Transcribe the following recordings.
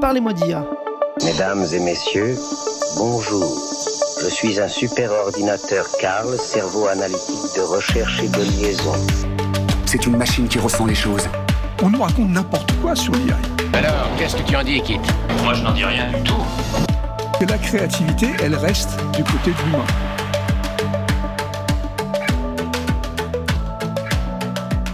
Parlez-moi d'IA. Mesdames et messieurs, bonjour. Je suis un super ordinateur Carl, cerveau analytique de recherche et de liaison. C'est une machine qui ressent les choses. On nous raconte n'importe quoi sur l'IA. Alors, qu'est-ce que tu en dis, Kit? Moi, je n'en dis rien du tout. Que la créativité, elle reste du côté de l'humain.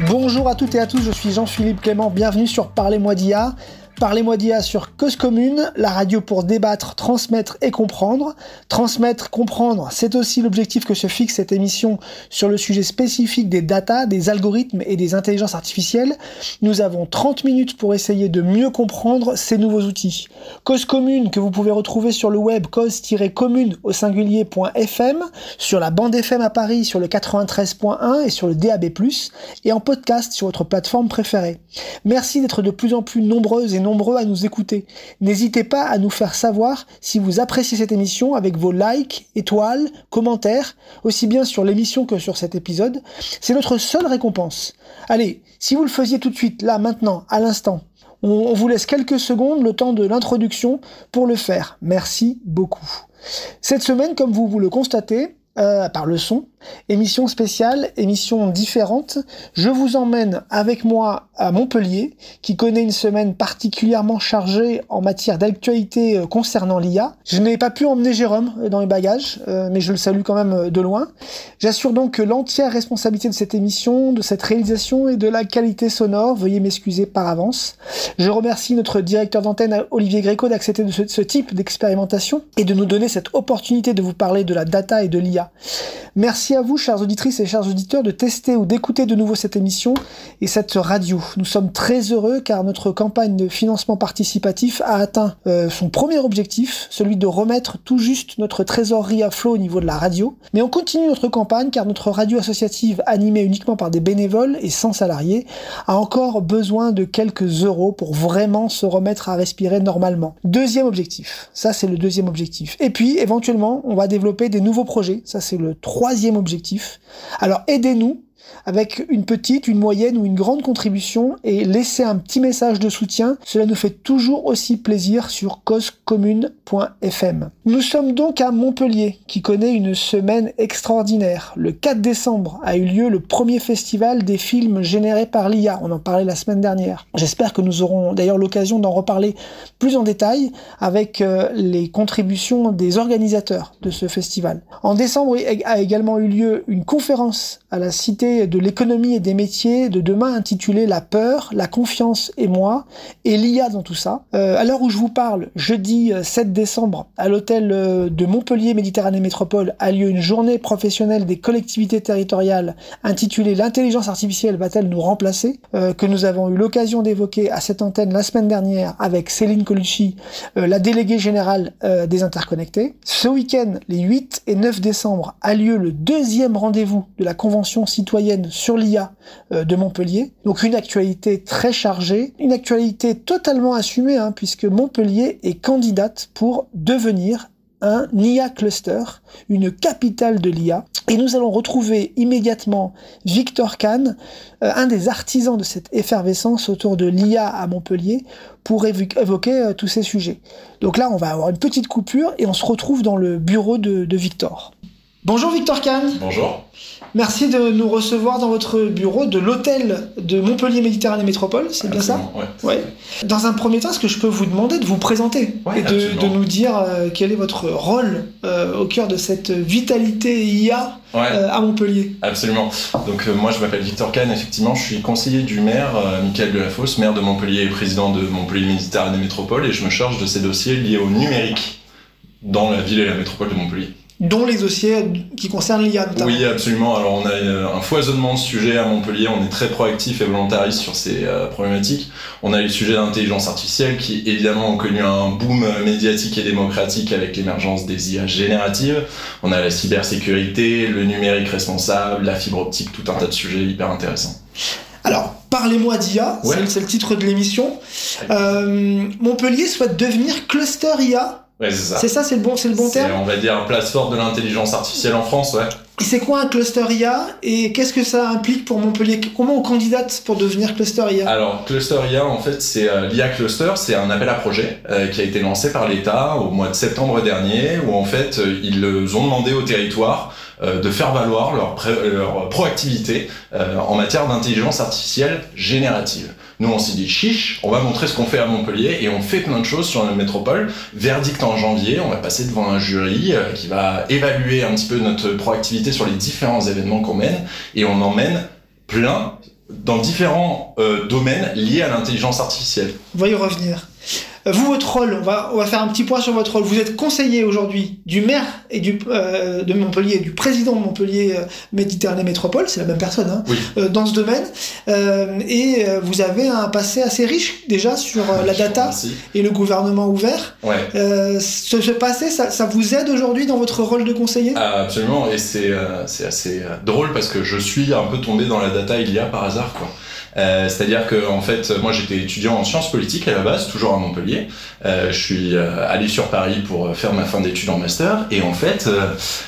Bonjour à toutes et à tous, je suis Jean-Philippe Clément, bienvenue sur Parlez-moi d'IA. Parlez-moi d'IA sur Cause Commune, la radio pour débattre, transmettre et comprendre. Transmettre, comprendre, c'est aussi l'objectif que se fixe cette émission sur le sujet spécifique des data, des algorithmes et des intelligences artificielles. Nous avons 30 minutes pour essayer de mieux comprendre ces nouveaux outils. Cause Commune que vous pouvez retrouver sur le web cause-commune au singulier.fm, sur la bande FM à Paris sur le 93.1 et sur le DAB+, et en podcast sur votre plateforme préférée. Merci d'être de plus en plus nombreuses et à nous écouter. N'hésitez pas à nous faire savoir si vous appréciez cette émission avec vos likes, étoiles, commentaires, aussi bien sur l'émission que sur cet épisode. C'est notre seule récompense. Allez, si vous le faisiez tout de suite, là, maintenant, à l'instant, on vous laisse quelques secondes, le temps de l'introduction, pour le faire. Merci beaucoup. Cette semaine, comme vous, vous le constatez, euh, par le son. Émission spéciale, émission différente. Je vous emmène avec moi à Montpellier, qui connaît une semaine particulièrement chargée en matière d'actualité euh, concernant l'IA. Je n'ai pas pu emmener Jérôme euh, dans les bagages, mais je le salue quand même de loin. J'assure donc l'entière responsabilité de cette émission, de cette réalisation et de la qualité sonore, veuillez m'excuser par avance. Je remercie notre directeur d'antenne Olivier Gréco d'accepter de ce type d'expérimentation et de nous donner cette opportunité de vous parler de la data et de l'IA. Merci à vous, chères auditrices et chers auditeurs, de tester ou d'écouter de nouveau cette émission et cette radio. Nous sommes très heureux car notre campagne de financement participatif a atteint euh, son premier objectif, celui de remettre tout juste notre trésorerie à flot au niveau de la radio. Mais on continue notre campagne car notre radio associative, animée uniquement par des bénévoles et sans salariés, a encore besoin de quelques euros pour vraiment se remettre à respirer normalement. Deuxième objectif. Ça, c'est le deuxième objectif. Et puis, éventuellement, on va développer des nouveaux projets. Ça, c'est le troisième objectif. Alors aidez-nous avec une petite, une moyenne ou une grande contribution et laissez un petit message de soutien. Cela nous fait toujours aussi plaisir sur causecommune.fm. Nous sommes donc à Montpellier qui connaît une semaine extraordinaire. Le 4 décembre a eu lieu le premier festival des films générés par l'IA. On en parlait la semaine dernière. J'espère que nous aurons d'ailleurs l'occasion d'en reparler plus en détail avec euh, les contributions des organisateurs de ce festival. En décembre a également eu lieu une conférence à la Cité de l'économie et des métiers de demain intitulée La peur, la confiance et moi, et l'IA dans tout ça. Euh, à l'heure où je vous parle, jeudi 7 euh, décembre, à l'hôtel euh, de Montpellier Méditerranée Métropole a lieu une journée professionnelle des collectivités territoriales intitulée L'intelligence artificielle va-t-elle nous remplacer que nous avons eu l'occasion d'évoquer à cette antenne la semaine dernière avec Céline Colucci, la déléguée générale des interconnectés. Ce week-end, les 8 et 9 décembre, a lieu le deuxième rendez-vous de la Convention citoyenne sur l'IA euh, de Montpellier. Donc une actualité très chargée, une actualité totalement assumée, hein, puisque Montpellier est candidate pour devenir un IA cluster, une capitale de l'IA. Et nous allons retrouver immédiatement Victor Kahn, euh, un des artisans de cette effervescence autour de l'IA à Montpellier, pour évoquer euh, tous ces sujets. Donc là, on va avoir une petite coupure et on se retrouve dans le bureau de, de Victor. Bonjour Victor Kahn. Bonjour. Merci de nous recevoir dans votre bureau de l'hôtel de Montpellier Méditerranée Métropole, c'est bien ça ouais, Dans un premier temps, est-ce que je peux vous demander de vous présenter et de, nous dire euh, quel est votre rôle euh, au cœur de cette vitalité IA euh, à Montpellier Absolument. Donc moi je m'appelle Victor Kahn, effectivement. Je suis conseiller du maire Michael Delafosse, maire de Montpellier et président de Montpellier Méditerranée Métropole et je me charge de ces dossiers liés au numérique dans la ville et la métropole de Montpellier dont les dossiers qui concernent l'IA notamment. Oui, absolument. Alors on a euh, un foisonnement de sujets à Montpellier, on est très proactif et volontariste sur ces euh, problématiques. On a les sujets d'intelligence artificielle qui évidemment ont connu un boom médiatique et démocratique avec l'émergence des IA génératives. On a la cybersécurité, le numérique responsable, la fibre optique, tout un tas de sujets hyper intéressants. Alors, parlez-moi d'IA, c'est le titre de l'émission. Euh, Montpellier souhaite devenir cluster IA Ouais, c'est ça. C'est ça, c'est le bon, c'est le bon C'est, terme. on va dire, place forte de l'intelligence artificielle en France, ouais. Et c'est quoi un cluster IA et qu'est-ce que ça implique pour Montpellier? Comment on candidate pour devenir cluster IA Alors, Cluster IA, en fait, c'est euh, l'IA Cluster, c'est un appel à projet euh, qui a été lancé par l'État au mois de septembre dernier, où en fait, euh, ils ont demandé au territoire euh, de faire valoir leur, leur proactivité euh, en matière d'intelligence artificielle générative. Nous, on s'est dit chiche, on va montrer ce qu'on fait à Montpellier et on fait plein de choses sur la métropole. Verdict en janvier, on va passer devant un jury euh, qui va évaluer un petit peu notre proactivité sur les différents événements qu'on mène et on en mène plein dans différents euh, domaines liés à l'intelligence artificielle. On va y revenir. Vous, votre rôle, on va, on va faire un petit point sur votre rôle. Vous êtes conseiller aujourd'hui du maire et du, euh, de Montpellier, du président de Montpellier euh, Méditerranée Métropole, c'est la même personne, hein, Oui. euh, dans ce domaine. Et vous avez un passé assez riche déjà sur la data et le gouvernement ouvert. Ouais. Ce, ce passé, ça, ça vous aide aujourd'hui dans votre rôle de conseiller? Ah, Absolument, et c'est assez drôle parce que je suis un peu tombé dans la data il y a par hasard, quoi. Euh, C'est-à-dire que en fait, moi j'étais étudiant en sciences politiques à la base, toujours à Montpellier. Euh, je suis euh, allé sur Paris pour faire ma fin d'études en master, et en fait, euh,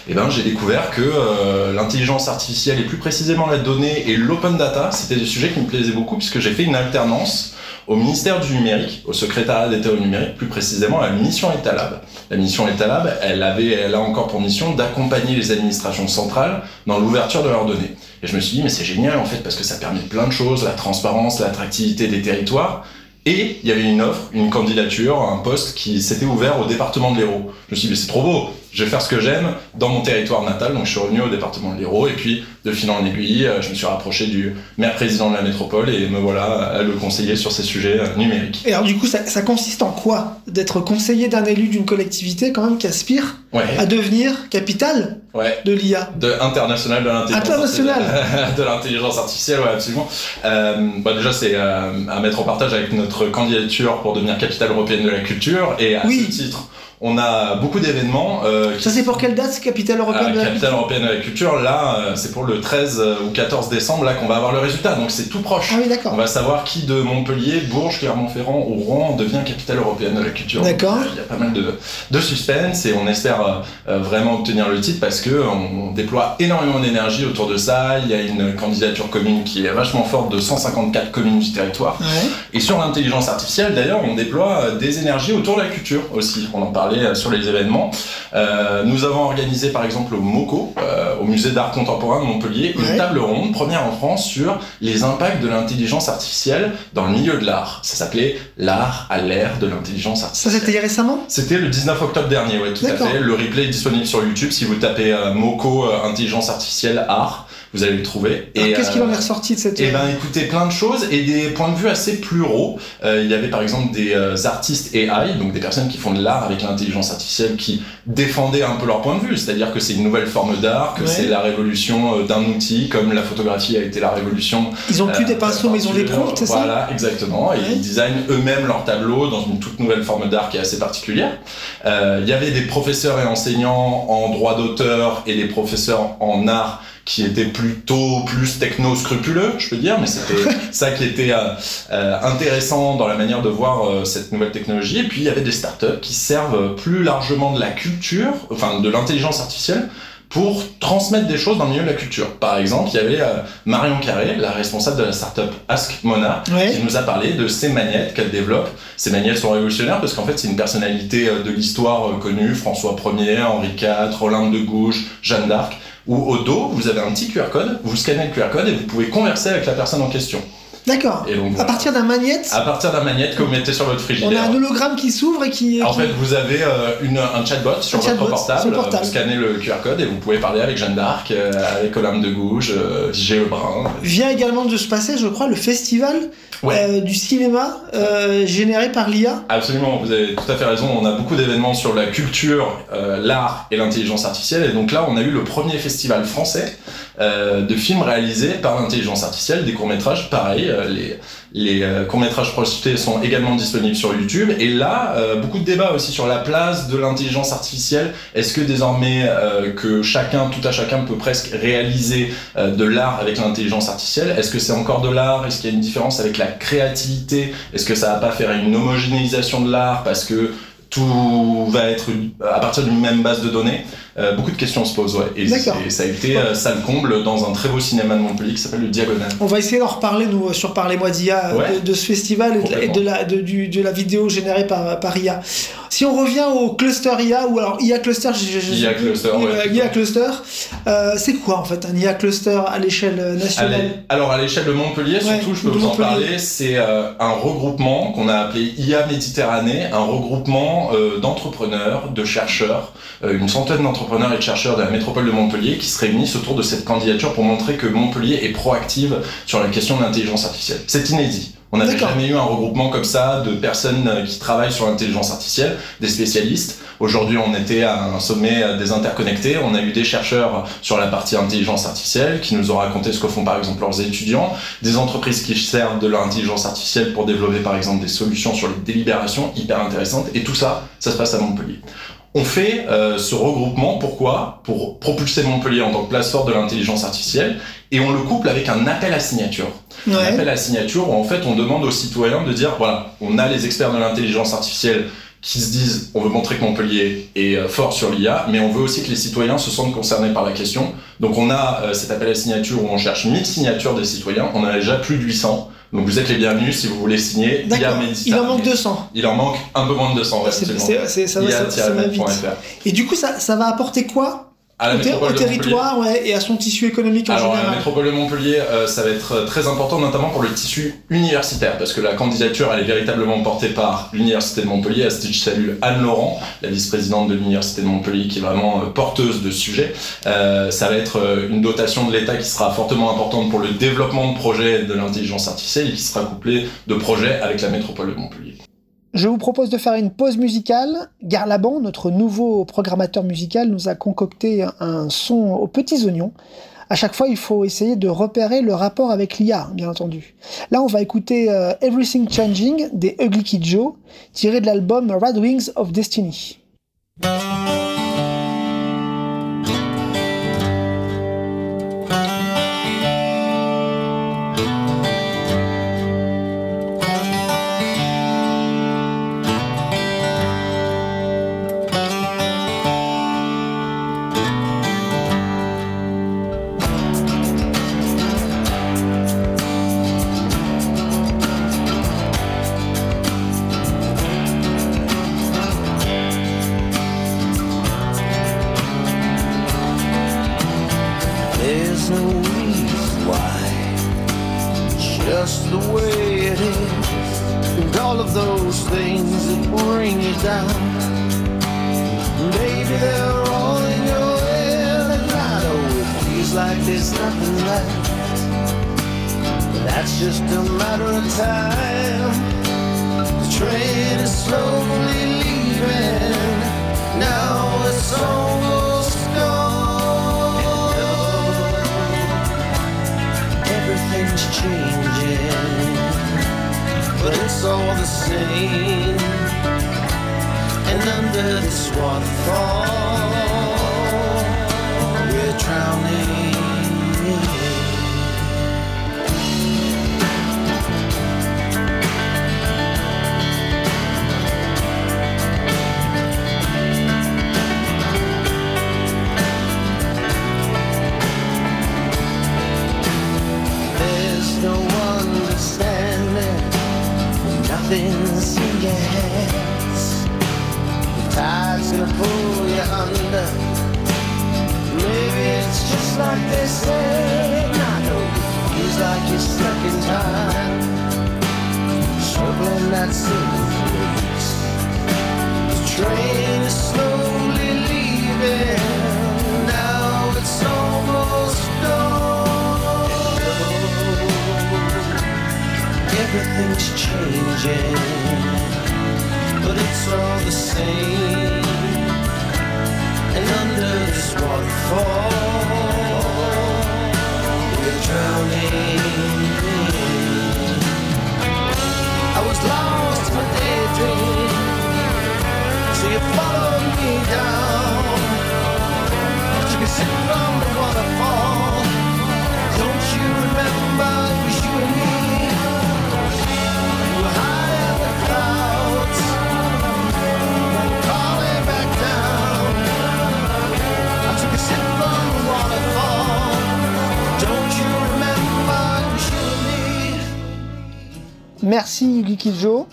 eh ben j'ai découvert que euh, l'intelligence artificielle et plus précisément la donnée et l'open data, c'était des sujets qui me plaisaient beaucoup puisque j'ai fait une alternance au ministère du numérique, au secrétariat d'État au numérique, plus précisément à la mission Etalab. La mission Etalab, elle avait, elle a encore pour mission d'accompagner les administrations centrales dans l'ouverture de leurs données. Et je me suis dit, mais c'est génial en fait, parce que ça permet plein de choses, la transparence, l'attractivité des territoires. Et il y avait une offre, une candidature, un poste qui s'était ouvert au département de l'Hérault. Je me suis dit, mais c'est trop beau, je vais faire ce que j'aime dans mon territoire natal. Donc je suis revenu au département de l'Hérault et puis de fil en aiguille, euh, je me suis rapproché du maire président de la métropole et me voilà à le conseiller sur ces sujets euh, numériques. Et alors du coup, ça, ça consiste en quoi? D'être conseiller d'un élu d'une collectivité quand même qui aspire Ouais, à devenir capitale ouais. de l'IA. De international de l'intelligence International. artificielle. de l'intelligence artificielle, ouais, absolument. Euh, bah déjà, c'est euh, à mettre en partage avec notre candidature pour devenir capitale européenne de la culture. Et à Oui. ce titre, on a beaucoup d'événements. Euh, qui Ça c'est pour quelle date, capitale européenne Ah, de la capitale européenne de la culture, là, euh, c'est pour le 13 ou 14 décembre, là, qu'on va avoir le résultat. Donc c'est tout proche. Ah oui, d'accord. On va savoir qui de Montpellier, Bourges, Clermont-Ferrand ou Rouen devient capitale européenne de la culture. D'accord. Euh, Il y a pas mal de, de suspense et on espère euh, euh, vraiment obtenir le titre parce que on déploie énormément d'énergie autour de ça. Il y a une candidature commune qui est vachement forte de 154 communes du territoire. Ouais. Et sur l'intelligence artificielle, d'ailleurs, on déploie euh, des énergies autour de la culture aussi. On en parlait euh, sur les événements. Euh, nous avons organisé, par exemple, au MOCO, euh, au Musée d'art contemporain de Montpellier, Ouais. une table ronde, première en France, sur les impacts de l'intelligence artificielle dans le milieu de l'art. Ça s'appelait L'art à l'ère de l'intelligence Ça artificielle. c'était récemment? C'était le 19 octobre dernier, ouais, tout à fait. Le replay est disponible sur YouTube. Si vous tapez MOCO intelligence artificielle art, vous allez le trouver. Alors, Qu'est-ce qu'il euh, en est ressorti de cette... eh ben, écoutez, plein de choses et des points de vue assez pluraux. Euh, il y avait par exemple des euh, artistes AI, donc des personnes qui font de l'art avec l'intelligence artificielle, qui défendaient un peu leur point de vue, c'est-à-dire que c'est une nouvelle forme d'art, que Ouais. c'est la révolution euh, d'un outil, comme la photographie a été la révolution. Ils ont plus euh, des pinceaux, mais ils ont des prompts, c'est ça Voilà, exactement. Et Ouais. ils designent eux-mêmes leurs tableaux dans une toute nouvelle forme d'art qui est assez particulière. Euh, il y avait des professeurs et enseignants en droit d'auteur et des professeurs en art qui étaient plutôt plus techno-scrupuleux, je peux dire, mais c'était ça qui était euh, euh, intéressant dans la manière de voir euh, cette nouvelle technologie. Et puis il y avait des startups qui servent plus largement de la culture, enfin de l'intelligence artificielle, pour transmettre des choses dans le milieu de la culture. Par exemple, il y avait euh, Marion Carré, la responsable de la startup Ask Mona, qui nous a parlé de ces magnettes qu'elle développe. Ces magnettes sont révolutionnaires parce qu'en fait, c'est une personnalité de l'histoire connue, François Ier, Henri IV, Olympe de Gouges, Jeanne d'Arc, où au dos, vous avez un petit QR code, vous scannez le QR code et vous pouvez converser avec la personne en question. D'accord. Et donc, À voilà. partir d'un magnète, à partir d'un magnette que vous mettez sur votre on frigidaire. a un hologramme qui s'ouvre et qui... En qui- fait, vous avez euh, une, un chatbot sur Un votre chatbot portable, vous scannez le QR code et vous pouvez parler avec Jeanne d'Arc, euh, avec Olympe de Gouges, euh, J.G. Lebrun. Vient également de se passer, je crois, le festival Ouais. euh, du cinéma généré par l'IA. Absolument, vous avez tout à fait raison. On a beaucoup d'événements sur la culture, l'art et l'intelligence artificielle. Et donc là, on a eu le premier festival français euh, de films réalisés par l'intelligence artificielle, des courts-métrages. Pareil, euh, les, euh, courts-métrages projetés sont également disponibles sur YouTube. Et là, beaucoup de débats aussi sur la place de l'intelligence artificielle. Est-ce que désormais que chacun, tout à chacun peut presque réaliser de l'art avec l'intelligence artificielle? Est-ce que c'est encore de l'art? Est-ce qu'il y a une différence avec la créativité? Est-ce que ça va pas faire une homogénéisation de l'art parce que tout va être à partir d'une même base de données? Euh, beaucoup de questions se posent, ouais. Et, ça a été euh, ça le comble dans un très beau cinéma de Montpellier qui s'appelle le Diagonal. On va essayer d'en reparler, nous, sur Parlez-moi d'IA, Ouais. de, de ce festival et de la, de du- de la vidéo générée par, par IA. Si on revient au cluster IA, ou alors IA cluster, IA cluster, ouais, euh. IA cluster, euh, c'est quoi en fait un IA cluster à l'échelle euh, nationale alors à l'échelle de Montpellier, Ouais, surtout, je peux vous en parler, c'est euh, un regroupement qu'on a appelé IA Méditerranée, un regroupement euh, d'entrepreneurs, de chercheurs, euh, une centaine d'entrepreneurs et de chercheurs de la métropole de Montpellier qui se réunissent autour de cette candidature pour montrer que Montpellier est proactive sur la question de l'intelligence artificielle. C'est inédit. On n'avait jamais eu un regroupement comme ça de personnes euh, qui travaillent sur l'intelligence artificielle, des spécialistes. Aujourd'hui, on était à un sommet euh, des interconnectés. On a eu des chercheurs sur la partie intelligence artificielle qui nous ont raconté ce que font par exemple leurs étudiants, des entreprises qui servent de leur intelligence artificielle pour développer par exemple des solutions sur les délibérations hyper intéressantes. Et tout ça, ça se passe à Montpellier. On fait euh, ce regroupement, pourquoi? Pour propulser Montpellier en tant que place forte de l'intelligence artificielle, et on le couple avec un appel à signature. Un appel à signature où en fait on demande aux citoyens de dire voilà, on a les experts de l'intelligence artificielle qui se disent on veut montrer que Montpellier est euh, fort sur l'IA, mais on veut aussi que les citoyens se sentent concernés par la question. Donc on a euh, cet appel à signature où on cherche 1000 signatures des citoyens, on en a déjà plus de 800. Donc vous êtes les bienvenus si vous voulez signer. D'accord. Il en manque 200. Il en manque un peu moins de 200, ouais, C'est- ça va- ça- ça va vite. IA-med.fr. Et du coup, ça, ça va apporter quoi À la au, au territoire ouais, et à son tissu économique en Alors, la général métropole de Montpellier, euh, ça va être euh, très important, notamment pour le tissu universitaire, parce que la candidature, elle est véritablement portée par l'Université de Montpellier. À ce titre, je salue Anne Laurent, la vice-présidente de l'Université de Montpellier, qui est vraiment euh, porteuse de ce sujet. Euh, ça va être euh, une dotation de l'État qui sera fortement importante pour le développement de projets de l'intelligence artificielle et qui sera couplée de projets avec la métropole de Montpellier. Je vous propose de faire une pause musicale. Garlaban, notre nouveau programmateur musical, nous a concocté un son aux petits oignons. À chaque fois, il faut essayer de repérer le rapport avec l'IA, bien entendu. Là, on va écouter euh, Everything Changing des Ugly Kid Joe, tiré de l'album Red Wings of Destiny. It's all the same. And under this waterfall, we're drowning.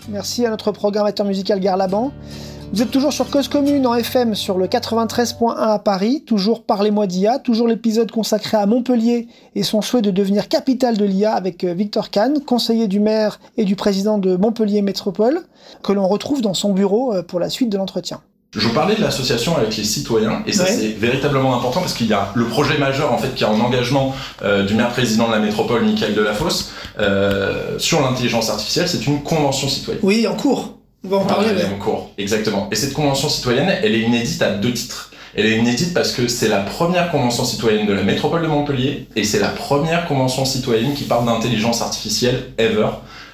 Merci à notre programmateur musical Garlaban. Vous êtes toujours sur Cause Commune en FM sur le 93.1 à Paris, toujours Parlez-moi d'IA, toujours l'épisode consacré à Montpellier et son souhait de devenir capitale de l'IA avec euh, Victor Kahn, conseiller du maire et du président de Montpellier Métropole, que l'on retrouve dans son bureau euh, pour la suite de l'entretien. Je vous parlais de l'association avec les citoyens, et ça Ouais. c'est véritablement important parce qu'il y a le projet majeur en fait qui est en engagement euh, du maire président de la métropole, Michael Delafosse, euh, sur l'intelligence artificielle. C'est une convention citoyenne. Oui, en cours. On va en parler. Est en cours, exactement. Et cette convention citoyenne, elle est inédite à deux titres. Elle est inédite parce que c'est la première convention citoyenne de la métropole de Montpellier et c'est la première convention citoyenne qui parle d'intelligence artificielle ever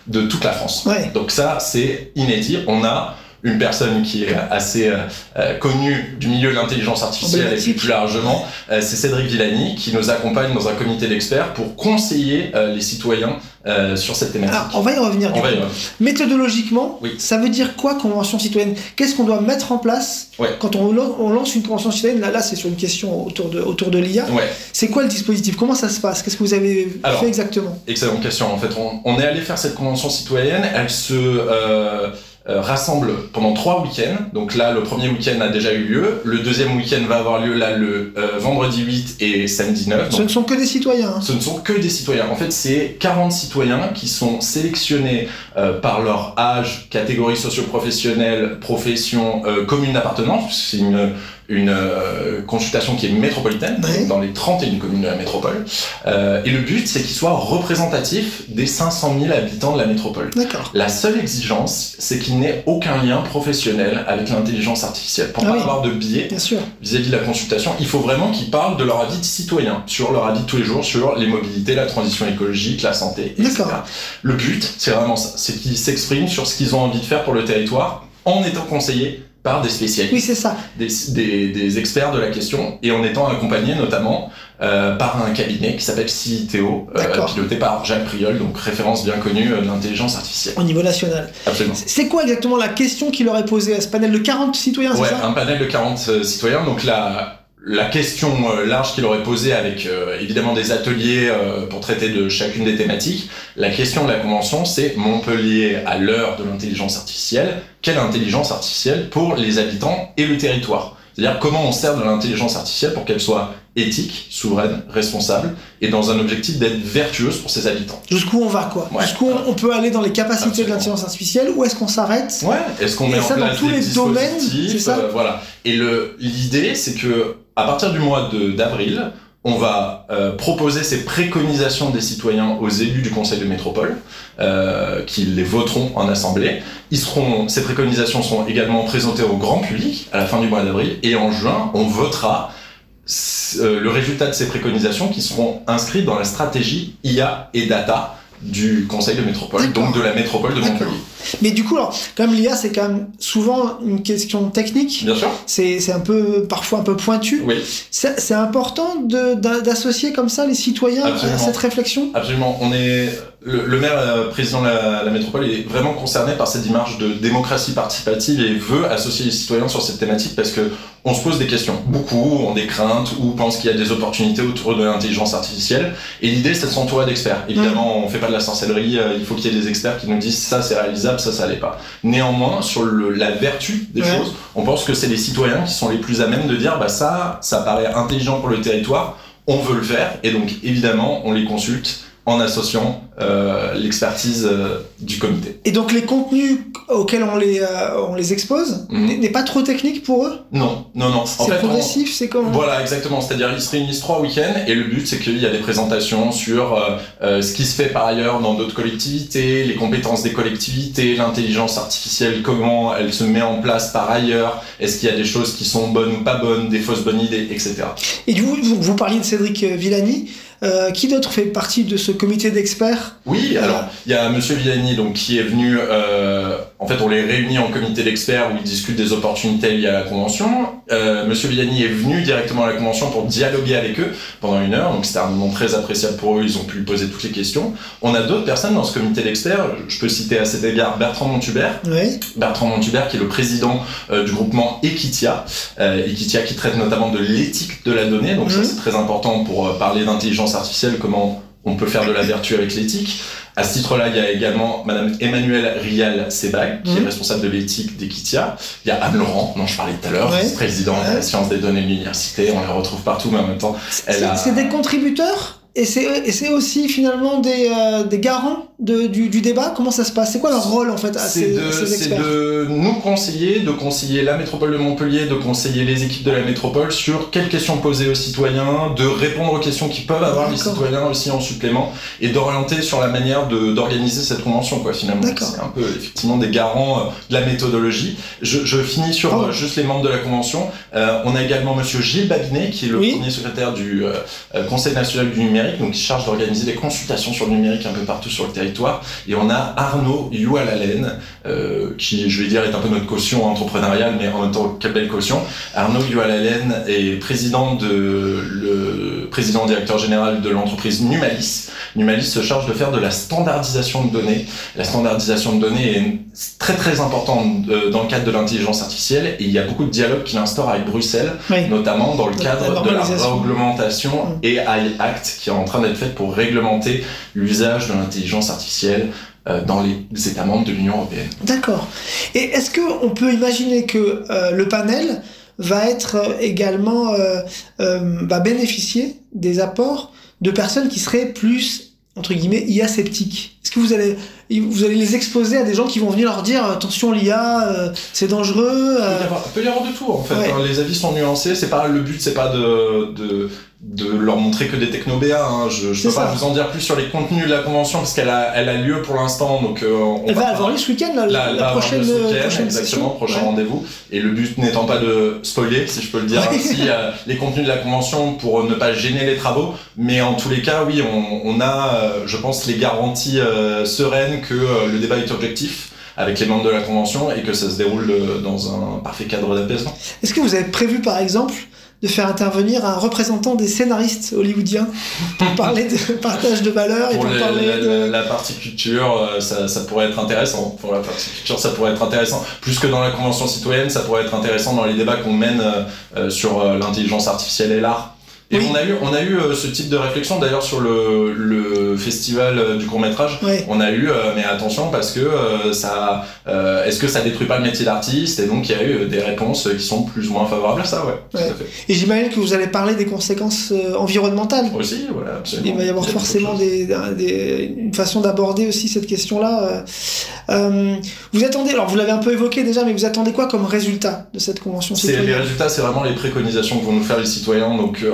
de toute la France. Ouais. Donc ça, c'est inédit. On a une personne qui est assez euh, euh, connue du milieu de l'intelligence artificielle et plus largement, euh, c'est Cédric Villani qui nous accompagne dans un comité d'experts pour conseiller euh, les citoyens euh, sur cette thématique. Alors, on va y revenir. du On va y revenir. Méthodologiquement, Oui. ça veut dire quoi convention citoyenne? Qu'est-ce qu'on doit mettre en place Ouais. quand on, lan- on lance une convention citoyenne? Là, là c'est sur une question autour de, autour de l'IA. Ouais. C'est quoi le dispositif? Comment ça se passe? Qu'est-ce que vous avez Alors, fait exactement? Excellente question. En fait, on, on est allé faire cette convention citoyenne. Elle se euh, rassemble pendant trois week-ends. Donc là, le premier week-end a déjà eu lieu. Le deuxième week-end va avoir lieu là le euh, vendredi 8 et samedi 9. Ce ne sont que des citoyens. hein. ce ne sont que des citoyens. En fait, c'est 40 citoyens qui sont sélectionnés euh, par leur âge, catégorie socio-professionnelle, profession, euh, commune d'appartenance. C'est une, une euh, consultation qui est métropolitaine, dans les 31 communes de la métropole. Euh, et le but, c'est qu'ils soient représentatifs des 500 000 habitants de la métropole. La seule exigence, c'est qu'il n'ait aucun lien professionnel avec l'intelligence artificielle. Pour Ah pas oui. avoir de biais, vis-à-vis de la consultation, il faut vraiment qu'ils parlent de leur avis de citoyen, sur leur avis de tous les jours, sur les mobilités, la transition écologique, la santé, etc. Le but, c'est vraiment ça, c'est qu'ils s'expriment sur ce qu'ils ont envie de faire pour le territoire, en étant conseillés par des spécialistes, Oui, c'est ça. des, des- des experts de la question, et en étant accompagnés notamment euh, par un cabinet qui s'appelle CITO, euh, piloté par Jacques Priol, donc référence bien connue euh, de l'intelligence artificielle. Au niveau national. Absolument. C'est quoi exactement la question qui leur est posée à ce panel de 40 citoyens, Ouais, c'est ça? un panel de 40 euh, citoyens. Donc la, la question euh, large qu'il aurait posée avec euh, évidemment des ateliers euh, pour traiter de chacune des thématiques, la question de la convention, c'est Montpellier à l'heure de l'intelligence artificielle. Quelle intelligence artificielle pour les habitants et le territoire? C'est-à-dire comment on sert de l'intelligence artificielle pour qu'elle soit éthique, souveraine, responsable et dans un objectif d'être vertueuse pour ses habitants. Jusqu'où on va, quoi? Ouais. Jusqu'où on, peut aller dans les capacités Absolument. de l'intelligence artificielle Où est-ce qu'on s'arrête? Ouais, est-ce qu'on Et met en ça dans place tous des les domaines, c'est ça? euh, Voilà. Et le l'idée, c'est que à partir du mois d'avril, on va euh, proposer ces préconisations des citoyens aux élus du Conseil de métropole, euh, qui les voteront en assemblée. Ces préconisations seront également présentées au grand public à la fin du mois d'avril, et en juin, on votera euh, le résultat de ces préconisations qui seront inscrites dans la stratégie IA et data du Conseil de métropole, donc de la métropole de. Montpellier. Mais du coup, alors, comme l'IA, c'est quand même souvent une question technique. Bien sûr. C'est c'est un peu, parfois un peu pointu. Oui. C'est important d'associer comme ça les citoyens Absolument. à cette réflexion? Absolument. On est le, le maire euh, président de la, la métropole est vraiment concerné par cette démarche de démocratie participative et veut associer les citoyens sur cette thématique parce que on se pose des questions. Beaucoup ont des craintes ou pensent qu'il y a des opportunités autour de l'intelligence artificielle. Et l'idée, c'est de s'entourer d'experts. Évidemment, on fait pas de la sorcellerie. euh, il faut qu'il y ait des experts qui nous disent ça, c'est réalisable, ça, ça l'est pas. Néanmoins, sur le, la vertu des Ouais. choses, on pense que c'est les citoyens qui sont les plus à même de dire bah ça, ça paraît intelligent pour le territoire. On veut le faire et donc évidemment, on les consulte en associant euh, l'expertise euh, du comité. Et donc les contenus auxquels on les, euh, on les expose Mhm. n'est- pas trop technique pour eux? Non, non, non. C'est fait, on- progressif, c'est comme... Voilà, exactement. C'est-à-dire, ils se réunissent trois week-ends et le but, c'est qu'il y a des présentations sur ce qui se fait par ailleurs dans d'autres collectivités, les compétences des collectivités, l'intelligence artificielle, comment elle se met en place par ailleurs, est-ce qu'il y a des choses qui sont bonnes ou pas bonnes, des fausses bonnes idées, etc. Et du coup, vous, vous parliez de Cédric Villani. Qui d'autre fait partie de ce comité d'experts? Oui, alors il y a Monsieur Villani donc qui est venu. euh, en fait, on les réunit en comité d'experts où ils discutent des opportunités liées à la convention. Euh, Monsieur Villani est venu directement à la convention pour dialoguer avec eux pendant une heure. Donc c'était un moment très appréciable pour eux. Ils ont pu lui poser toutes les questions. On a d'autres personnes dans ce comité d'experts. Je peux citer à cet égard Bertrand Montubert. Oui. Bertrand Montubert qui est le président euh, du groupement Equitia. Euh, Equitia qui traite notamment de l'éthique de la donnée. Donc ça Mhm. c'est très important pour parler d'intelligence artificielle. Comment on peut faire de la vertu avec l'éthique. À ce titre-là, il y a également Madame Emmanuelle Rial-Sebag, qui est Mhm. responsable de l'éthique d'Equitia. Il y a Anne Laurent, dont je parlais tout à l'heure, Ouais. présidente de la science des données de l'université. On la retrouve partout, mais en même temps, elle C'est a... c'est des contributeurs et c'est et c'est aussi finalement des, euh, des garants de, du, du débat. Comment ça se passe? C'est quoi leur rôle en fait à C'est ces, de, ces c'est de nous conseiller, de conseiller la métropole de Montpellier, de conseiller les équipes de la métropole sur quelles questions poser aux citoyens, de répondre aux questions qui peuvent avoir les citoyens aussi en supplément, et d'orienter sur la manière d'organiser cette convention, quoi, finalement. C'est un peu, effectivement, des garants euh, de la méthodologie. Je, je finis sur euh, juste les membres de la convention. Euh, on a également monsieur Gilles Babinet, qui est le Oui. premier secrétaire du euh, Conseil national du numérique, donc qui charge d'organiser des consultations sur le numérique un peu partout sur le territoire. Et on a Arnaud Youalalen, euh, qui, je vais dire, est un peu notre caution entrepreneuriale, mais en même temps, quelle belle caution. Arnaud Youalalen est président de, le président directeur général de l'entreprise Numalis. Numalis se charge de faire de la standardisation de données. La standardisation de données est très très importante euh, dans le cadre de l'intelligence artificielle et il y a beaucoup de dialogues qu'il instaure avec Bruxelles, Oui. notamment dans le cadre la de la réglementation Mm. et AI Act qui est en train d'être faite pour réglementer l'usage de l'intelligence artificielle euh, dans les États membres de l'Union européenne. D'accord. Et est-ce qu'on peut imaginer que euh, le panel va être également euh, euh, va bénéficier des apports de personnes qui seraient plus entre guillemets IA sceptiques Est-ce que vous allez vous allez les exposer à des gens qui vont venir leur dire attention l'IA euh, c'est dangereux Il euh, peut y avoir, peut y avoir de tout en fait. Ouais. Les avis sont nuancés. C'est pas le but, c'est pas de, de de leur montrer que des technobéas. Hein. Je, je peux pas vous en dire plus sur les contenus de la convention parce qu'elle a elle a lieu pour l'instant. Donc euh, on Elle va avoir lieu ce week-end la, la avoir prochaine, prochaine exactement, session prochain Ouais. rendez-vous. Et le but n'étant pas de spoiler, si je peux le dire Ouais. ainsi, euh, les contenus de la convention pour ne pas gêner les travaux. Mais en tous les cas, oui, on, on a, euh, je pense, les garanties euh, sereines que euh, le débat est objectif avec les membres de la convention et que ça se déroule euh, dans un parfait cadre d'apaisement. Est-ce que vous avez prévu par exemple de faire intervenir un représentant des scénaristes hollywoodiens pour parler de partage de valeurs et Pour pour les- parler la, de... la- la partie culture, euh, ça, ça pourrait être intéressant. Pour la partie culture, ça pourrait être intéressant. Plus que dans la convention citoyenne, ça pourrait être intéressant dans les débats qu'on mène sur l'intelligence artificielle et l'art. Et Oui. on a eu, on a eu euh, ce type de réflexion d'ailleurs sur le, le festival euh, du court métrage. On a eu, euh, mais attention parce que ça, est-ce que ça détruit pas le métier d'artiste? Et donc il y a eu des réponses qui sont plus ou moins favorables à ça, ouais. Tout Ouais. à fait. Et j'imagine que vous allez parler des conséquences environnementales. Aussi, voilà, absolument. Il va y avoir forcément des, des- une façon d'aborder aussi cette question-là. vous attendez, alors vous l'avez un peu évoqué déjà, mais vous attendez quoi comme résultat de cette convention C'est les citoyenne? résultats, c'est vraiment les préconisations que vont nous faire les citoyens. Donc euh,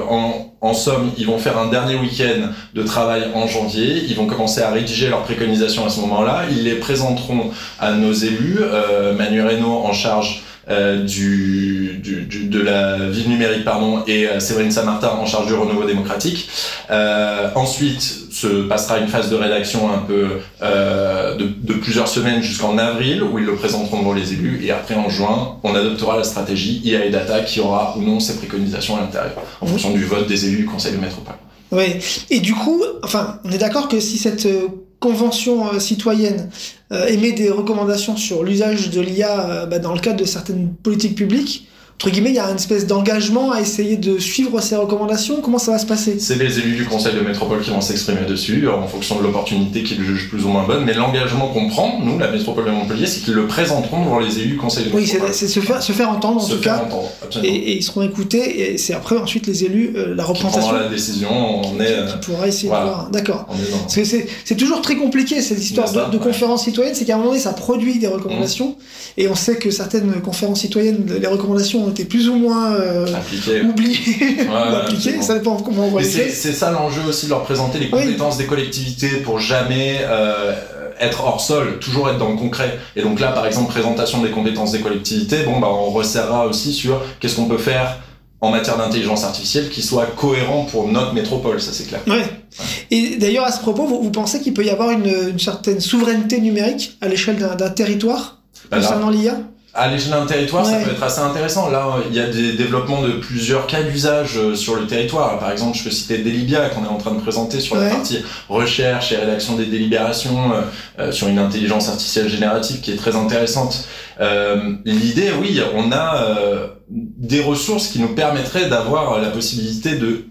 en, somme, ils vont faire un dernier week-end de travail en janvier. Ils vont commencer à rédiger leurs préconisations à ce moment-là. Ils les présenteront à nos élus. Euh, Manu Reynaud en charge euh, du, du, du- de la ville numérique pardon et euh, Séverine Samartin en charge du renouveau démocratique. Euh, ensuite se passera une phase de rédaction un peu euh, de, de plusieurs semaines jusqu'en avril où ils le présenteront devant les élus et après en juin on adoptera la stratégie IA et data qui aura ou non ses préconisations à l'intérieur en fonction du vote des élus du conseil de métropole. Oui. Et du coup, enfin, on est d'accord que si cette euh, convention euh, citoyenne euh, émet des recommandations sur l'usage de l'IA euh, bah, dans le cadre de certaines politiques publiques, entre guillemets, il y a une espèce d'engagement à essayer de suivre ces recommandations. Comment ça va se passer? C'est les élus du conseil de métropole qui vont s'exprimer dessus en fonction de l'opportunité qu'ils jugent plus ou moins bonne. Mais l'engagement qu'on prend, nous, la métropole de Montpellier, c'est qu'ils le présenteront devant les élus du conseil de Oui, c'est métropole. se faire, se faire entendre en Se tout faire cas. entendre, Et, absolument. et ils seront écoutés, et c'est après ensuite les élus, euh, la représentation la décision, on est, euh, qui pourra essayer voilà. de voir. D'accord. Parce que c'est toujours très compliqué cette histoire ça, de, de ouais. conférences citoyennes, c'est qu'à un moment donné ça produit des recommandations, et on sait que certaines conférences citoyennes, les recommandations ont été plus ou moins euh, appliqué. oubliées ou appliquées, absolument. ça dépend comment on voit Mais les c'est ça l'enjeu aussi de leur présenter les Oui. compétences des collectivités pour jamais euh, être hors sol, toujours être dans le concret. Et donc là, par exemple, présentation des compétences des collectivités, bon, bah, on resserrera aussi sur qu'est-ce qu'on peut faire en matière d'intelligence artificielle qui soit cohérent pour notre métropole, ça c'est clair. Ouais. Et d'ailleurs à ce propos, vous, vous pensez qu'il peut y avoir une, une certaine souveraineté numérique à l'échelle d'un territoire là, concernant l'IA à l'échelle d'un territoire, ça peut être assez intéressant. Là, il y a des développements de plusieurs cas d'usage euh, sur le territoire. Par exemple, je peux citer Delibia qu'on est en train de présenter sur Ouais. la partie recherche et rédaction des délibérations euh, euh, sur une intelligence artificielle générative qui est très intéressante. Euh, L'idée, oui, on a euh, des ressources qui nous permettraient d'avoir la possibilité de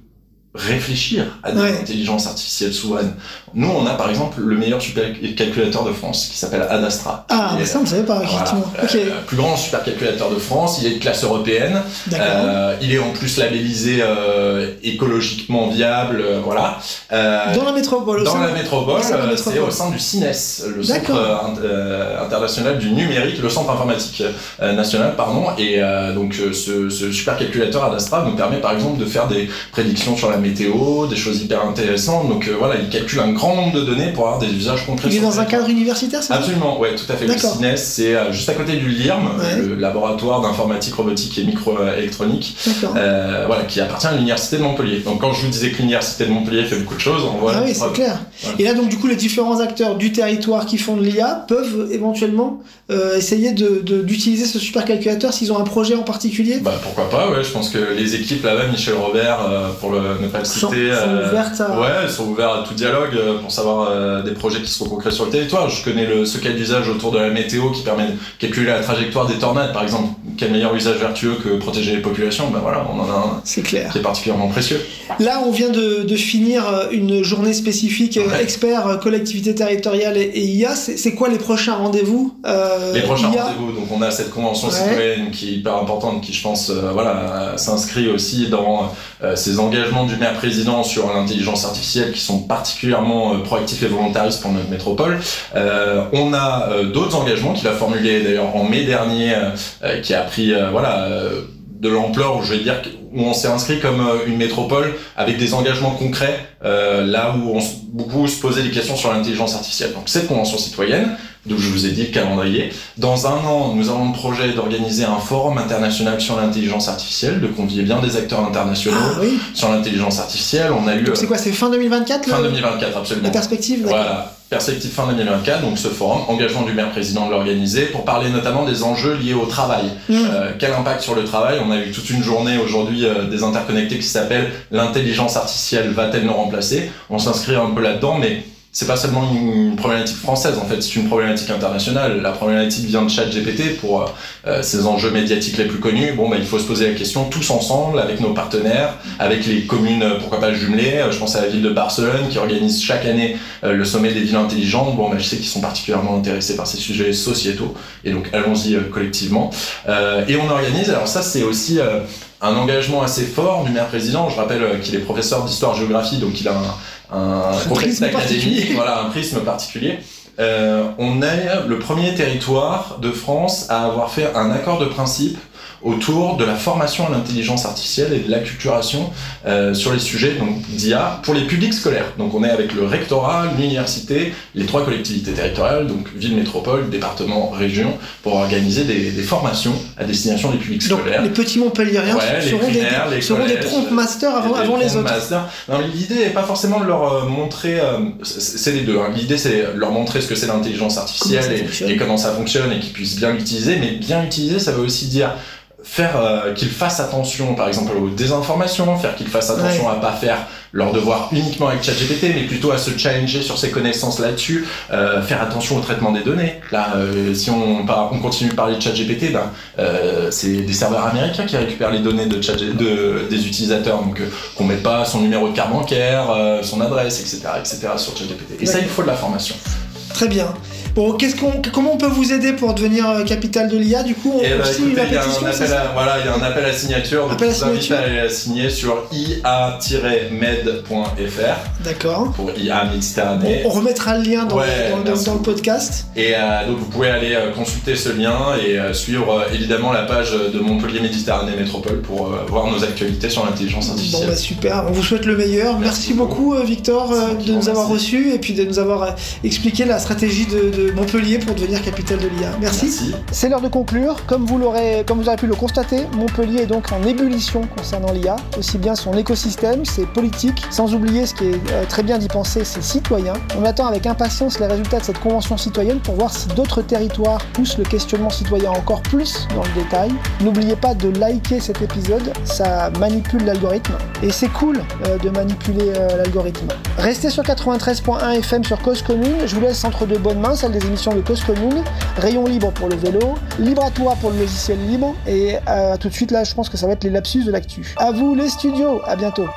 réfléchir à des Ouais. intelligences artificielles souveraines. Nous, on a par exemple le meilleur supercalculateur de France qui s'appelle Adastra. Ah, mais ça, on ne savait pas, voilà, effectivement. euh, Ok, le plus grand supercalculateur de France, il est de classe européenne. d'accord. Euh, il est en plus labellisé euh, écologiquement viable, euh, voilà. Euh, dans la métropole, dans la métropole, euh, c'est au sein du CINES, le Centre euh, euh, international du numérique, le Centre informatique euh, national, pardon. Et euh, donc euh, ce, ce supercalculateur Adastra nous permet par exemple de faire des prédictions sur la météo, des choses hyper intéressantes. Donc euh, voilà, il calcule un grand nombre de données pour avoir des usages concrets. Il est dans un cadre universitaire, c'est Absolument, ouais, tout à fait. Le D'accord. CINES, c'est euh, juste à côté du LIRM, Ouais. le laboratoire d'informatique, robotique et microélectronique, euh, voilà, qui appartient à l'université de Montpellier. Donc quand je vous disais que l'université de Montpellier fait beaucoup de choses, on voit. ah oui, c'est clair. Voilà. Et là, donc, du coup, les différents acteurs du territoire qui font de l'IA peuvent éventuellement euh, essayer de- de- d'utiliser ce supercalculateur s'ils ont un projet en particulier? Bah pourquoi pas, ouais. Je pense que les équipes là-bas, Michel Robert, euh, pour le, ne pas le Sont- citer, sont euh, ouvertes à- ouais, elles sont ouvertes à tout dialogue euh, pour savoir euh, des projets qui seront concrets sur le territoire. Je connais le, ce cas d'usage autour de la météo qui permet de calculer la trajectoire des tornades, par exemple. Quel meilleur usage vertueux que protéger les populations? Ben voilà, on en a un C'est clair. qui est particulièrement précieux. Là, on vient de, de finir une journée spécifique Ouais. expert collectivité territoriale et, et IA. C'est quoi les prochains rendez-vous euh, Les prochains rendez-vous, donc on a cette convention Ouais. citoyenne qui est hyper importante, qui je pense euh, voilà, s'inscrit aussi dans euh, ces engagements du maire président sur l'intelligence artificielle qui sont particulièrement euh, proactifs et volontaristes pour notre métropole. Euh, on a euh, d'autres engagements qu'il a formulés d'ailleurs en mai dernier, qui a pris voilà de l'ampleur, je vais dire où on s'est inscrit comme une métropole avec des engagements concrets, là où on, beaucoup se posaient des questions sur l'intelligence artificielle. Donc cette convention citoyenne, d'où je vous ai dit le calendrier. Dans un an, nous avons le projet d'organiser un forum international sur l'intelligence artificielle, de convier bien des acteurs internationaux Ah oui. sur l'intelligence artificielle. On a eu c'est quoi C'est fin 2024 fin le- 2024 absolument. La perspective. Voilà, perspective fin 2024, donc ce forum, engagement du maire président de l'organiser, pour parler notamment des enjeux liés au travail. Mmh. Euh, quel impact sur le travail? On a eu toute une journée aujourd'hui euh, des interconnectés qui s'appelle L'intelligence artificielle va-t-elle nous remplacer? On s'inscrit un peu là-dedans, mais c'est pas seulement une, problématique française, en fait, c'est une problématique internationale. La problématique vient de ChatGPT pour euh, ces enjeux médiatiques les plus connus. Bon, bah, il faut se poser la question tous ensemble, avec nos partenaires, avec les communes, euh, pourquoi pas jumelées. Euh, Je pense à la ville de Barcelone qui organise chaque année euh, le sommet des villes intelligentes. Bon, bah, je sais qu'ils sont particulièrement intéressés par ces sujets sociétaux, et donc allons-y euh, collectivement. Et on organise, alors ça c'est aussi un engagement assez fort du maire président. Je rappelle qu'il est professeur d'histoire-géographie, donc il a un, un contexte prisme académique, particulier. voilà, un prisme particulier. Euh, on est le premier territoire de France à avoir fait un accord de principe autour de la formation à l'intelligence artificielle et de l'acculturation euh, sur les sujets donc d'IA pour les publics scolaires. Donc on est avec le rectorat, l'université, les trois collectivités territoriales, donc ville, métropole, département, région, pour organiser des, des formations à destination des publics Donc scolaires. les petits Montpelliériens Ouais, les seront, des, les seront des prompt masters avant, des avant les autres. mais l'idée n'est pas forcément de leur euh, montrer, euh, c'est les deux. hein. L'idée c'est leur montrer ce que c'est l'intelligence artificielle Comment et comment ça fonctionne et qu'ils puissent bien l'utiliser. Mais bien utiliser, ça veut aussi dire faire euh, qu'ils fassent attention, par exemple, aux désinformations, faire qu'ils fassent attention à pas faire leur devoir uniquement avec ChatGPT, mais plutôt à se challenger sur ses connaissances là-dessus, euh, faire attention au traitement des données. Là, euh, si on, par- on continue de parler de ChatGPT, ben, euh, c'est des serveurs américains qui récupèrent les données de, Chat- de des utilisateurs, donc euh, qu'on met pas son numéro de carte bancaire, euh, son adresse, etc., etc. sur ChatGPT. Et ça, il faut de la formation. Très bien. Bon, qu'est-ce qu'on, comment on peut vous aider pour devenir euh, capitale de l'IA Du coup, on, bah, signe écoutez, la il y a pétition, un appel à, voilà, il y a un appel à signature, donc Appel à je vous à aller la signer sur ia-med.fr D'accord. pour IA Méditerranée. on remettra le lien dans, Ouais, dans le- dans podcast. Et euh, donc vous pouvez aller euh, consulter ce lien et euh, suivre évidemment la page de Montpellier Méditerranée Métropole pour voir nos actualités sur l'intelligence Bon, artificielle. bah super, on vous souhaite le meilleur. Merci, Merci beaucoup, Victor, de nous avoir reçus et puis de nous avoir expliqué la stratégie de, de Montpellier pour devenir capitale de l'IA. Merci. Merci. C'est l'heure de conclure. Comme vous l'aurez, comme vous aurez pu le constater, Montpellier est donc en ébullition concernant l'IA, aussi bien son écosystème, ses politiques, sans oublier ce qui est euh, très bien d'y penser, ses citoyens. On attend avec impatience les résultats de cette convention citoyenne pour voir si d'autres territoires poussent le questionnement citoyen encore plus dans le détail. N'oubliez pas de liker cet épisode, ça manipule l'algorithme et c'est cool euh, de manipuler euh, l'algorithme. Restez sur 93.1 FM sur Cause Commune. Je vous laisse entre de bonnes mains, des émissions de Cause Commune. Rayon libre pour le vélo, libre à toi pour le logiciel libre, et euh, tout de suite là, je pense que ça va être les lapsus de l'actu. À vous les studios, à bientôt.